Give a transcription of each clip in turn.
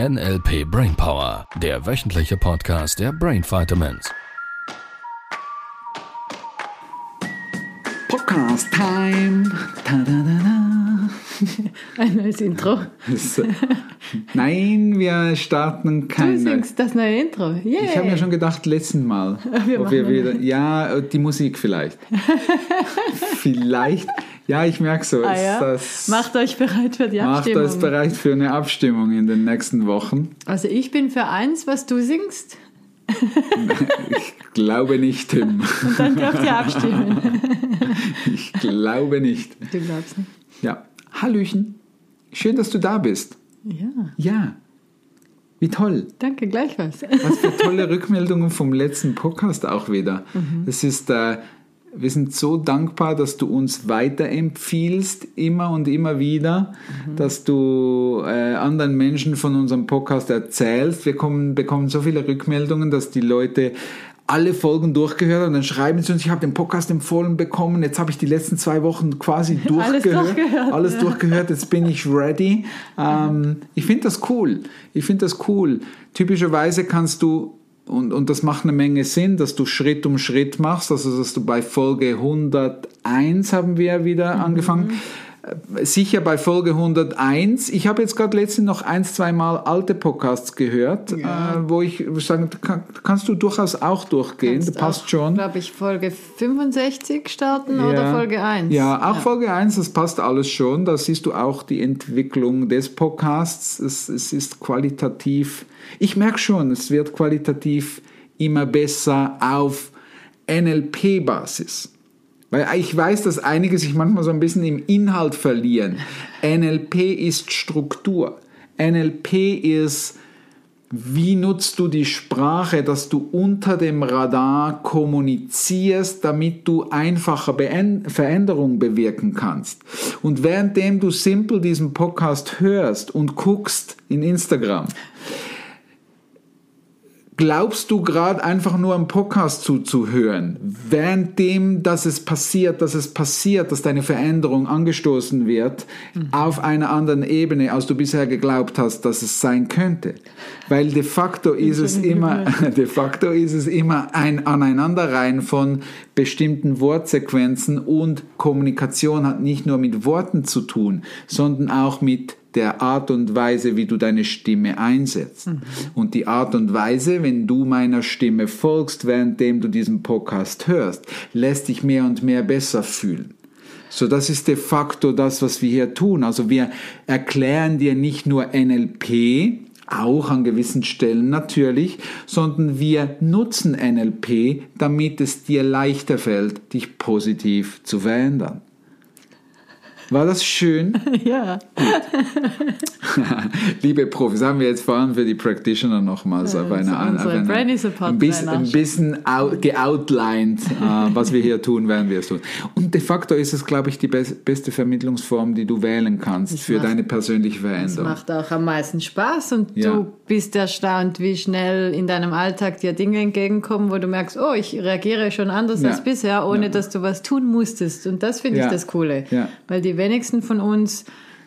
NLP Brainpower, der wöchentliche Podcast der Brain Vitamins. Podcast Time. Ta -da -da -da. Ein neues Intro. Nein, wir starten Du kein. singst das neue Intro. Yeah. Ich habe mir schon gedacht, letzten Mal. Wir ob wir wieder, ja, die Musik vielleicht. vielleicht. Ja, ich merke so. ah, ja? das, Macht euch bereit für die macht Abstimmung. euch bereit für eine Abstimmung in den nächsten Wochen. Also ich bin für eins, was du singst. Ich glaube nicht, Tim. Und dann dürft ihr abstimmen. Ich glaube nicht. Du glaubst nicht. Ja. Hallöchen. Schön, dass du da bist. Ja, Ja. Wie toll. danke gleichfalls. Was für tolle Rückmeldungen vom letzten Podcast auch wieder. Mhm. Es ist, äh, wir sind so dankbar, dass du uns weiterempfiehlst, immer und immer wieder, Mhm. dass du äh, anderen Menschen von unserem Podcast erzählst. Wir kommen, bekommen so viele Rückmeldungen, dass die Leute alle Folgen durchgehört haben und dann schreiben sie uns, ich habe den Podcast empfohlen bekommen, jetzt habe ich die letzten zwei Wochen quasi Alles durchgehört. durchgehört, Alles durchgehört, jetzt bin ich ready. Ähm, ich finde das cool. Ich finde das cool. Typischerweise kannst du, und, und das macht eine Menge Sinn, dass du Schritt um Schritt machst, also dass du bei Folge 101 haben wir wieder angefangen. Sicher bei Folge 101. Ich habe jetzt gerade letztens noch ein, zwei Mal alte Podcasts gehört, äh, wo ich sagen, kann, kannst du durchaus auch durchgehen, das passt schon. glaube ich, Folge 65 starten oder Folge 1. Ja, auch Folge 1, das passt alles schon. Da siehst du auch die Entwicklung des Podcasts. Es, es ist qualitativ, ich merke schon, es wird qualitativ immer besser auf NLP-Basis. Weil ich weiß, dass einige sich manchmal so ein bisschen im Inhalt verlieren. NLP ist Struktur. NLP ist wie nutzt du die Sprache, dass du unter dem Radar kommunizierst, damit du einfacher Beän- Veränderungen bewirken kannst? Und währenddem du simpel diesen Podcast hörst und guckst in Instagram, glaubst du gerade einfach nur am Podcast zuzuhören, währenddem, dass es passiert, dass es passiert, dass deine Veränderung angestoßen wird auf einer anderen Ebene, als du bisher geglaubt hast, dass es sein könnte. Weil de facto ist es immer, de facto ist es immer ein Aneinanderreihen von bestimmten Wortsequenzen und Kommunikation hat nicht nur mit Worten zu tun, sondern auch mit der Art und Weise, wie du deine Stimme einsetzt. Und die Art und Weise, wenn du meiner Stimme folgst, währenddem du diesen Podcast hörst, lässt dich mehr und mehr besser fühlen. So, das ist de facto das, was wir hier tun. Also wir erklären dir nicht nur NLP, auch an gewissen Stellen natürlich, sondern wir nutzen NLP, damit es dir leichter fällt, dich positiv zu verändern. War das schön? ja. Liebe Profis, haben wir jetzt vor allem für die Practitioner nochmals auf eine, auf eine, ein bisschen, ein bisschen out, geoutlined, äh, was wir hier tun, werden wir es tun. Und de facto ist es, glaube ich, die bes- beste Vermittlungsform, die du wählen kannst für macht- deine persönliche Es Veränderung. macht auch am meisten Spaß und Ja. du bist erstaunt, wie schnell in deinem Alltag dir Dinge entgegenkommen, wo du merkst, oh, ich reagiere schon anders Ja. als bisher, ohne Ja. dass du was tun musstest. Und das finde Ja. ich das Coole. Ja. Weil die wenigsten von uns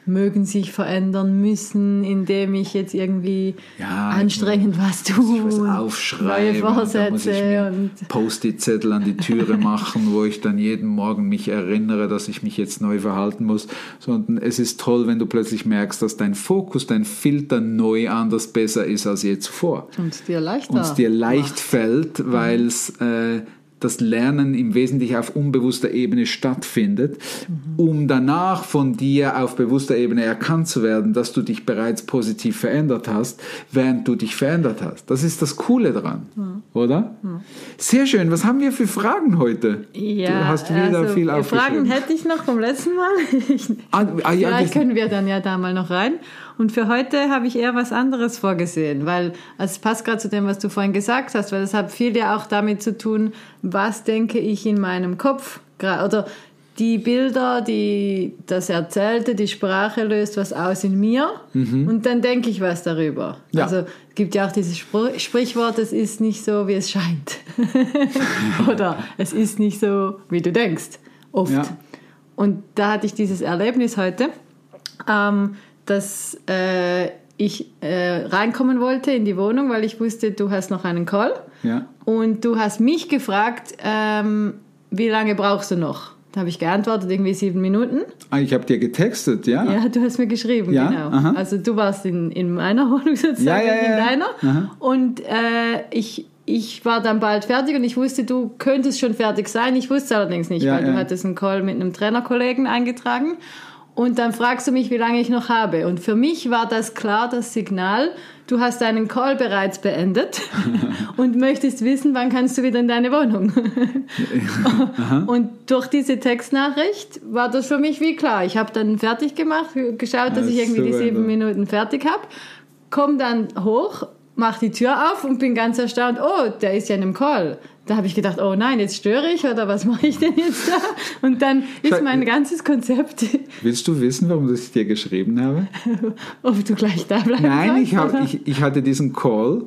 mögen sich verändern müssen, indem ich jetzt irgendwie Ja, anstrengend was tue. was neue aufschreiben, ich Vorsätze und Post-it-Zettel an die Türe machen, wo ich dann jeden Morgen mich erinnere, dass ich mich jetzt neu verhalten muss, sondern es ist toll, wenn du plötzlich merkst, dass dein Fokus, dein Filter neu anders besser ist als je zuvor. und dir leichter. Und es dir leicht macht. fällt, weil es äh, das Lernen im Wesentlichen auf unbewusster Ebene stattfindet, um danach von dir auf bewusster Ebene erkannt zu werden, dass du dich bereits positiv verändert hast, während du dich verändert hast. Das ist das Coole dran, oder? Sehr schön. Was haben wir für Fragen heute? Ja, du hast wieder also, viel Fragen aufgeschrieben. hätte ich noch vom letzten Mal. Ich, Ah, ah, ja, Vielleicht können wir dann ja da mal noch rein. Und für heute habe ich eher was anderes vorgesehen, weil es passt gerade zu dem, was du vorhin gesagt hast, weil das hat viel ja auch damit zu tun, was denke ich in meinem Kopf oder die Bilder, die das Erzählte, die Sprache löst was aus in mir und dann denke ich was darüber. Mhm. Ja. Also es gibt ja auch dieses Spr Sprichwort, es ist nicht so, wie es scheint. oder es ist nicht so, wie du denkst. Oft. Ja. Und da hatte ich dieses Erlebnis heute, ähm, dass äh, ich äh, reinkommen wollte in die Wohnung, weil ich wusste, du hast noch einen Call. Ja. Und du hast mich gefragt, ähm, wie lange brauchst du noch? Da habe ich geantwortet, irgendwie sieben Minuten. Ah, ich habe dir getextet, ja? Ja, du hast mir geschrieben, Ja, genau. aha. Also du warst in, in meiner Wohnung sozusagen, Ja, ja, in deiner. Aha. Und äh, ich, ich war dann bald fertig und ich wusste, du könntest schon fertig sein. Ich wusste allerdings nicht, weil du hattest einen Call mit einem Trainerkollegen eingetragen. Und dann fragst du mich, wie lange ich noch habe. Und für mich war das klar das Signal, du hast deinen Call bereits beendet und möchtest wissen, wann kannst du wieder in deine Wohnung. und durch diese Textnachricht war das für mich wie klar. Ich habe dann fertig gemacht, geschaut, dass ich irgendwie die sieben. Minuten fertig habe, komm dann hoch, mach die Tür auf und bin ganz erstaunt, oh, der ist ja in einem Call. Da habe ich gedacht, oh nein, jetzt störe ich oder was mache ich denn jetzt da? Und dann ist mein ganzes Konzept, Willst du wissen, warum ich dir geschrieben habe? ob du gleich da bleibst. Nein, ich, hab, ich, ich hatte diesen Call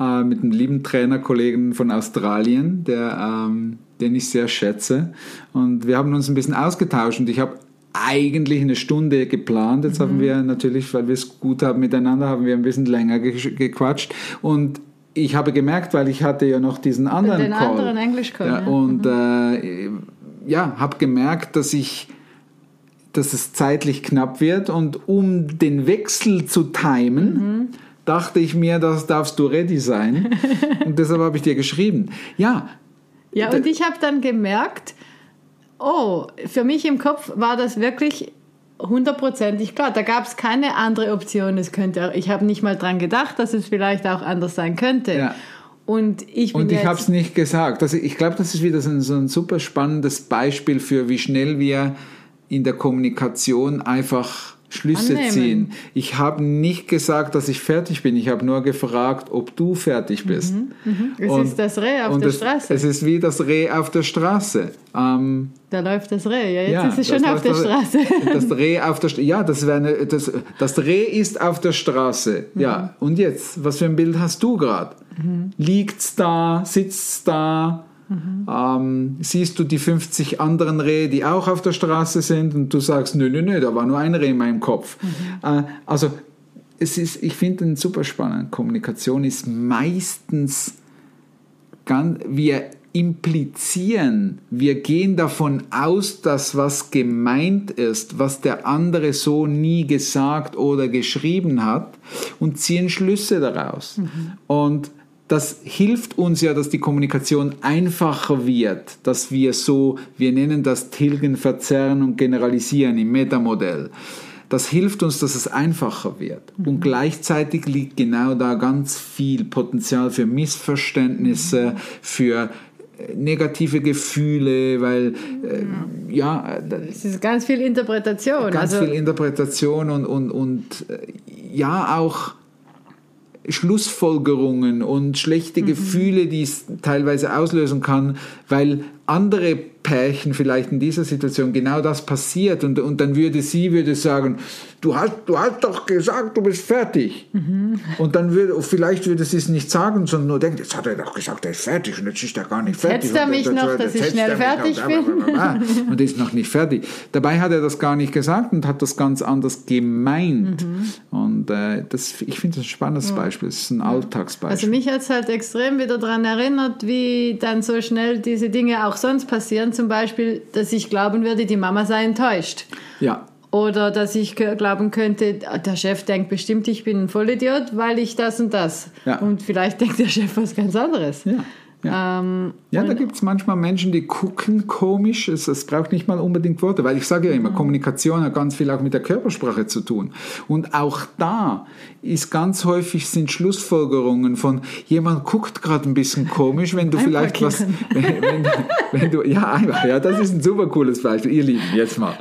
äh, mit einem lieben Trainerkollegen von Australien, der, ähm, den ich sehr schätze. Und wir haben uns ein bisschen ausgetauscht und ich habe eigentlich eine Stunde geplant. Jetzt haben wir natürlich, weil wir es gut haben miteinander, haben wir ein bisschen länger ge gequatscht. Und ich habe gemerkt, weil ich hatte ja noch diesen anderen Den Call. anderen Englisch-Call, Ja, ja. und äh, ja, habe gemerkt, dass ich dass es zeitlich knapp wird und um den Wechsel zu timen, dachte ich mir, das darfst du ready sein. und deshalb habe ich dir geschrieben. Ja, Ja, und ich habe dann gemerkt, oh, für mich im Kopf war das wirklich hundertprozentig klar. Da gab es keine andere Option. Es könnte, ich habe nicht mal dran gedacht, dass es vielleicht auch anders sein könnte. Ja. Und ich bin und ich habe es nicht gesagt. Also ich glaube, das ist wieder so ein, so ein super spannendes Beispiel für, wie schnell wir in der Kommunikation einfach Schlüsse Annehmen. ziehen. Ich habe nicht gesagt, dass ich fertig bin. Ich habe nur gefragt, ob du fertig bist. es Und- ist das Reh auf der es, Straße. Es ist wie das Reh auf der Straße. Ähm, da läuft das Reh. Ja, jetzt ja, ist es das schon auf der das- Straße. Das Reh auf der Straße. Ja, das, wäre eine, das, das Reh ist auf der Straße. Ja, Mhm. und jetzt? Was für ein Bild hast du gerade? Liegt's da? Sitzt da? Mhm. Ähm, siehst du die 50 anderen Rehe, die auch auf der Straße sind und du sagst, nö, nö, nö, da war nur ein Reh in meinem Kopf. Mhm. Äh, also es ist, ich finde den super spannend. Kommunikation ist meistens ganz, wir implizieren, wir gehen davon aus, dass was gemeint ist, was der andere so nie gesagt oder geschrieben hat und ziehen Schlüsse daraus. Und das hilft uns ja, dass die Kommunikation einfacher wird, dass wir so, wir nennen das Tilgen, Verzerren und Generalisieren im Metamodell. Das hilft uns, dass es einfacher wird. Und gleichzeitig liegt genau da ganz viel Potenzial für Missverständnisse, für äh, negative Gefühle, weil äh, ja, äh, Es ist ganz viel Interpretation. ganz also, viel Interpretation und, und, und äh, ja auch Schlussfolgerungen und schlechte Gefühle, die es teilweise auslösen kann, weil andere Pärchen vielleicht in dieser Situation genau das passiert und, und dann würde sie würde sagen, du hast, du hast doch gesagt, du bist fertig. Und dann würde, vielleicht würde sie es nicht sagen, sondern nur denken, jetzt hat er doch gesagt, er ist fertig und jetzt ist er gar nicht fertig. hetzt er Und mich jetzt- noch, jetzt dass ich schnell er fertig noch, und ist noch nicht fertig. Dabei hat er das gar nicht gesagt und hat das ganz anders gemeint. Mhm. Und äh, das, ich finde das ein spannendes Beispiel. Das ist ein Alltagsbeispiel. Also mich hat es halt extrem wieder daran erinnert, wie dann so schnell diese Dinge auch sonst passieren. Zum Beispiel, dass ich glauben würde, die Mama sei enttäuscht. ja, Oder dass ich glauben könnte, der Chef denkt bestimmt, ich bin ein Vollidiot, weil ich das und das. Ja. Und vielleicht denkt der Chef was ganz anderes. ja. Ja, Ähm, ja da gibt es manchmal Menschen, die gucken komisch. Es, es braucht nicht mal unbedingt Worte, weil ich sage ja Mhm. immer, Kommunikation hat ganz viel auch mit der Körpersprache zu tun. Und auch da ist ganz häufig sind Schlussfolgerungen von jemand guckt gerade ein bisschen komisch, wenn du vielleicht was, wenn, wenn, wenn du, ja einfach, ja, das ist ein super cooles Beispiel. Ihr Lieben, jetzt mal.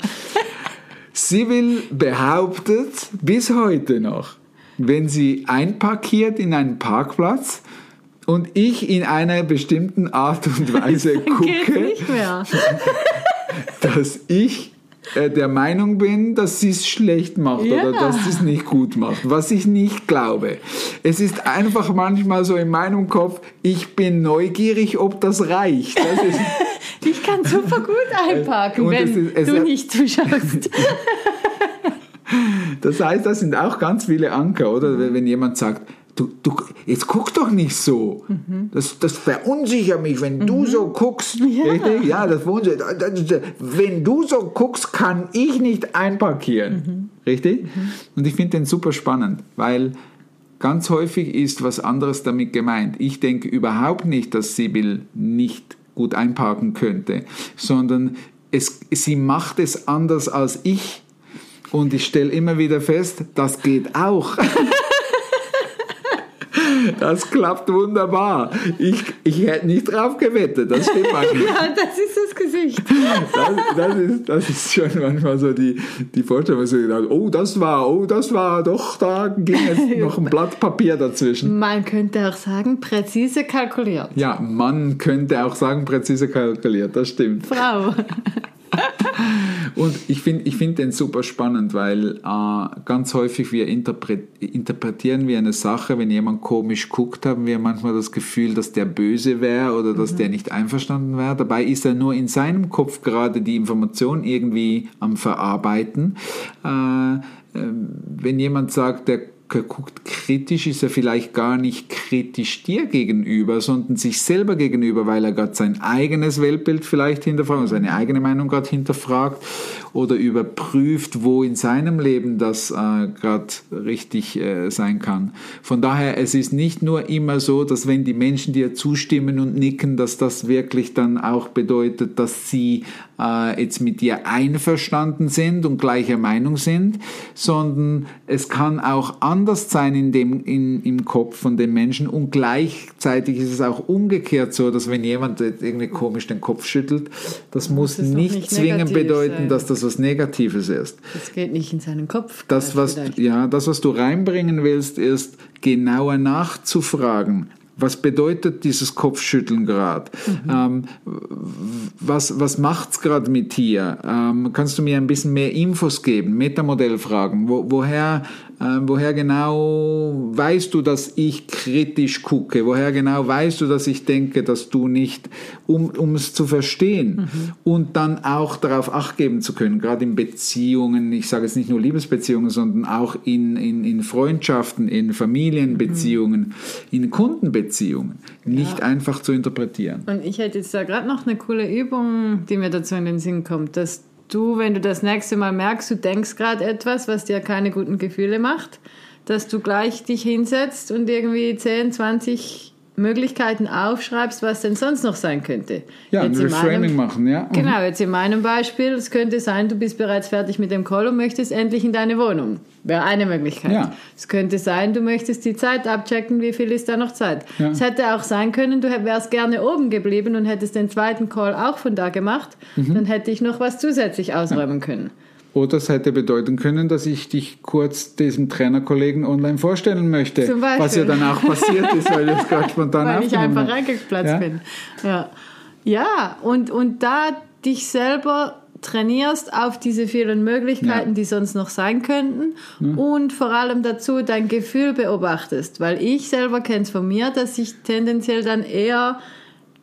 Sibyl behauptet bis heute noch, wenn sie einparkiert in einen Parkplatz und ich in einer bestimmten Art und Weise gucke, dass ich äh, der Meinung bin, dass sie es schlecht macht Ja. oder dass sie es nicht gut macht, was ich nicht glaube. Es ist einfach manchmal so in meinem Kopf, ich bin neugierig, ob das reicht. Das Ich kann super gut einparken, Und wenn ist- du nicht zuschaust. Das heißt, das sind auch ganz viele Anker, oder? Wenn jemand sagt, du, du, jetzt guck doch nicht so. Mhm. Das, das verunsichert mich, wenn du so guckst. Ja, ja das verunsichert. Wenn du so guckst, kann ich nicht einparkieren. Mhm. Richtig? Und ich finde den super spannend, weil ganz häufig ist was anderes damit gemeint. Ich denke überhaupt nicht, dass Sibyl nicht gut einparken könnte, sondern es, sie macht es anders als ich. Und ich stelle immer wieder fest, das geht auch. Das klappt wunderbar. Ich, ich hätte nicht drauf gewettet, das stimmt eigentlich. ja, das ist das Gesicht. Das, das, ist, das ist schon manchmal so die, die Vorstellung, dass ich gedacht oh, das war, oh, das war, doch, da ging jetzt noch ein Blatt Papier dazwischen. Man könnte auch sagen, präzise kalkuliert. Ja, man könnte auch sagen, präzise kalkuliert, das stimmt. Frau. Und ich finde ich find den super spannend, weil äh, ganz häufig wir interpret interpretieren wir eine Sache, wenn jemand komisch guckt, haben wir manchmal das Gefühl, dass der böse wäre oder dass mhm. der nicht einverstanden wäre. Dabei ist er nur in seinem Kopf gerade die Information irgendwie am Verarbeiten. Äh, äh wenn jemand sagt, der guckt kritisch, ist er vielleicht gar nicht kritisch dir gegenüber, sondern sich selber gegenüber, weil er gerade sein eigenes Weltbild vielleicht hinterfragt, seine eigene Meinung gerade hinterfragt oder überprüft, wo in seinem Leben das äh, gerade richtig äh, sein kann. Von daher, es ist nicht nur immer so, dass wenn die Menschen dir zustimmen und nicken, dass das wirklich dann auch bedeutet, dass sie äh, jetzt mit dir einverstanden sind und gleicher Meinung sind, sondern es kann auch anders sein in dem, in, im Kopf von den Menschen und gleichzeitig ist es auch umgekehrt so, dass wenn jemand irgendwie komisch den Kopf schüttelt, das muss, muss nicht, nicht zwingend bedeuten, sein. dass das was Negatives ist. Das geht nicht in seinen Kopf. Das, was, ja, das, was du reinbringen willst, ist genauer nachzufragen was bedeutet dieses Kopfschütteln gerade? Mhm. Ähm, was was macht es gerade mit dir? Ähm, kannst du mir ein bisschen mehr Infos geben? Metamodellfragen. Wo, woher ähm, woher genau weißt du, dass ich kritisch gucke? Woher genau weißt du, dass ich denke, dass du nicht, um, um es zu verstehen mhm. und dann auch darauf Acht geben zu können, gerade in Beziehungen, ich sage jetzt nicht nur Liebesbeziehungen, sondern auch in, in, in Freundschaften, in Familienbeziehungen, mhm. in Kundenbeziehungen, nicht ja. einfach zu interpretieren. Und ich hätte jetzt da gerade noch eine coole Übung, die mir dazu in den Sinn kommt, dass du, wenn du das nächste Mal merkst, du denkst gerade etwas, was dir keine guten Gefühle macht, dass du gleich dich hinsetzt und irgendwie 10, 20 Möglichkeiten aufschreibst, was denn sonst noch sein könnte. Ja, jetzt ein Reframing machen, ja. Mhm. Genau, jetzt in meinem Beispiel, es könnte sein, du bist bereits fertig mit dem Call und möchtest endlich in deine Wohnung. Wäre eine Möglichkeit. Ja. Es könnte sein, du möchtest die Zeit abchecken, wie viel ist da noch Zeit. Ja. Es hätte auch sein können, du wärst gerne oben geblieben und hättest den zweiten Call auch von da gemacht. Mhm. Dann hätte ich noch was zusätzlich ausräumen ja. können. Oder es hätte bedeuten können, dass ich dich kurz diesem Trainerkollegen online vorstellen möchte. Zum Beispiel. Was ja dann auch passiert ist, weil ich gerade spontan Weil ich einfach reingeplatzt ja? bin. Ja, ja und, und da dich selber trainierst auf diese vielen Möglichkeiten, ja. die sonst noch sein könnten ja. und vor allem dazu dein Gefühl beobachtest, weil ich selber kenne es von mir, dass ich tendenziell dann eher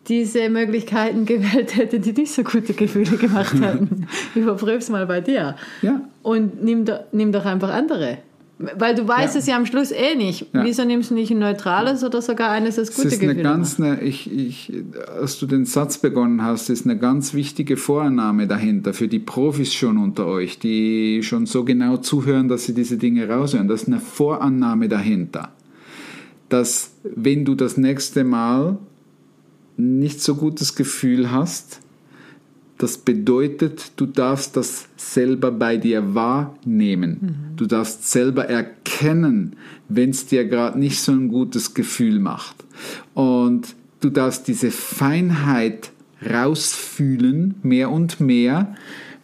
diese Möglichkeiten gewählt hätte, die nicht so gute Gefühle gemacht hätten. Überprüf's mal bei dir. Ja. Und nimm, do, nimm doch einfach andere. Weil du weißt ja. es ja am Schluss eh nicht. Ja. Wieso nimmst du nicht ein neutrales oder sogar eines, das gute Gefühle ist eine ganz, eine, ich, ich, Als du den Satz begonnen hast, ist eine ganz wichtige Vorannahme dahinter für die Profis schon unter euch, die schon so genau zuhören, dass sie diese Dinge raushören. Das ist eine Vorannahme dahinter. Dass wenn du das nächste Mal nicht so gutes Gefühl hast, das bedeutet, du darfst das selber bei dir wahrnehmen. Mhm. Du darfst selber erkennen, wenn es dir gerade nicht so ein gutes Gefühl macht. Und du darfst diese Feinheit rausfühlen, mehr und mehr,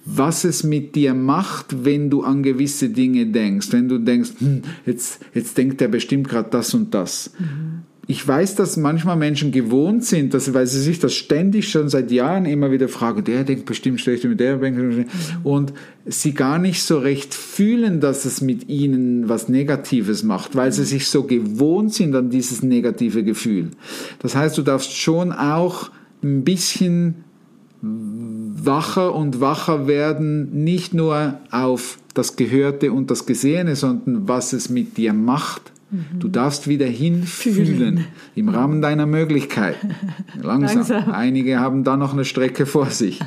was es mit dir macht, wenn du an gewisse Dinge denkst. Wenn du denkst, hm, jetzt, jetzt denkt er bestimmt gerade das und das. Mhm ich weiß, dass manchmal Menschen gewohnt sind, dass, weil sie sich das ständig schon seit Jahren immer wieder fragen, der denkt bestimmt schlecht mit der denkt mhm. und sie gar nicht so recht fühlen, dass es mit ihnen was Negatives macht, weil sie sich so gewohnt sind an dieses negative Gefühl. Das heißt, du darfst schon auch ein bisschen wacher und wacher werden, nicht nur auf das Gehörte und das Gesehene, sondern was es mit dir macht. Du darfst wieder hinfühlen im Rahmen deiner Möglichkeiten. Langsam. Langsam. Einige haben da noch eine Strecke vor sich.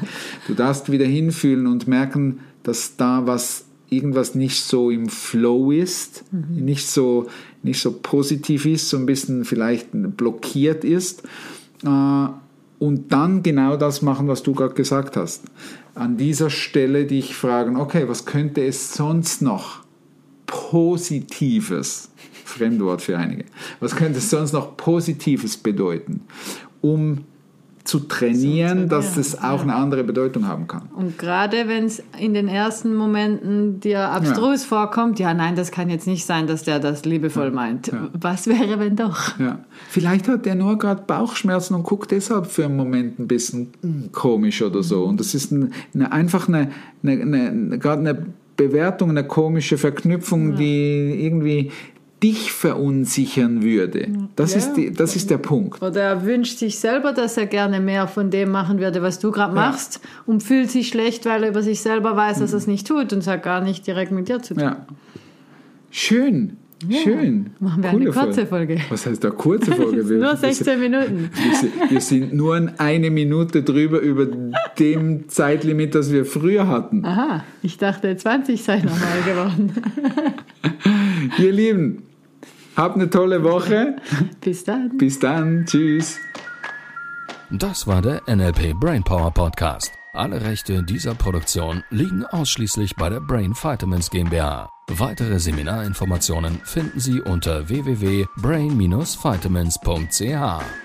Du darfst wieder hinfühlen und merken, dass da was irgendwas nicht so im Flow ist, nicht so nicht so positiv ist, so ein bisschen vielleicht blockiert ist. Äh, und dann genau das machen, was du gerade gesagt hast. An dieser Stelle dich fragen, okay, was könnte es sonst noch Positives, Fremdwort für einige, was könnte es sonst noch Positives bedeuten, um zu trainieren, So dass es auch ja. eine andere Bedeutung haben kann. Und gerade wenn es in den ersten Momenten dir abstrus vorkommt, ja, nein, das kann jetzt nicht sein, dass der das liebevoll meint. ja. Was wäre, wenn doch? Ja. Vielleicht hat er nur gerade Bauchschmerzen und guckt deshalb für einen Moment ein bisschen mm, komisch oder so. Und das ist ein, eine, einfach eine, eine, eine, gerade eine Bewertung, eine komische Verknüpfung, die irgendwie dich verunsichern würde. Das, Ja. ist, die, das ist der Punkt. Oder er wünscht sich selber, dass er gerne mehr von dem machen würde, was du gerade machst und fühlt sich schlecht, weil er über sich selber weiß, dass er es nicht tut und es hat gar nicht direkt mit dir zu tun. Ja. Schön. Schön. Machen wir eine kurze Folge. Was heißt da kurze Folge? Wir- Nur wir sind- 16 Minuten. Wir sind, nur in eine Minute drüber über dem Zeitlimit, das wir früher hatten. Aha, ich dachte 20 sei normal geworden. Ihr Lieben, habt eine tolle Woche. Bis dann. Bis dann. Tschüss. Das war der NLP Brainpower Podcast. Alle Rechte dieser Produktion liegen ausschließlich bei der Brain Vitamins GmbH. Weitere Seminarinformationen finden Sie unter www.brain-vitamins.ch.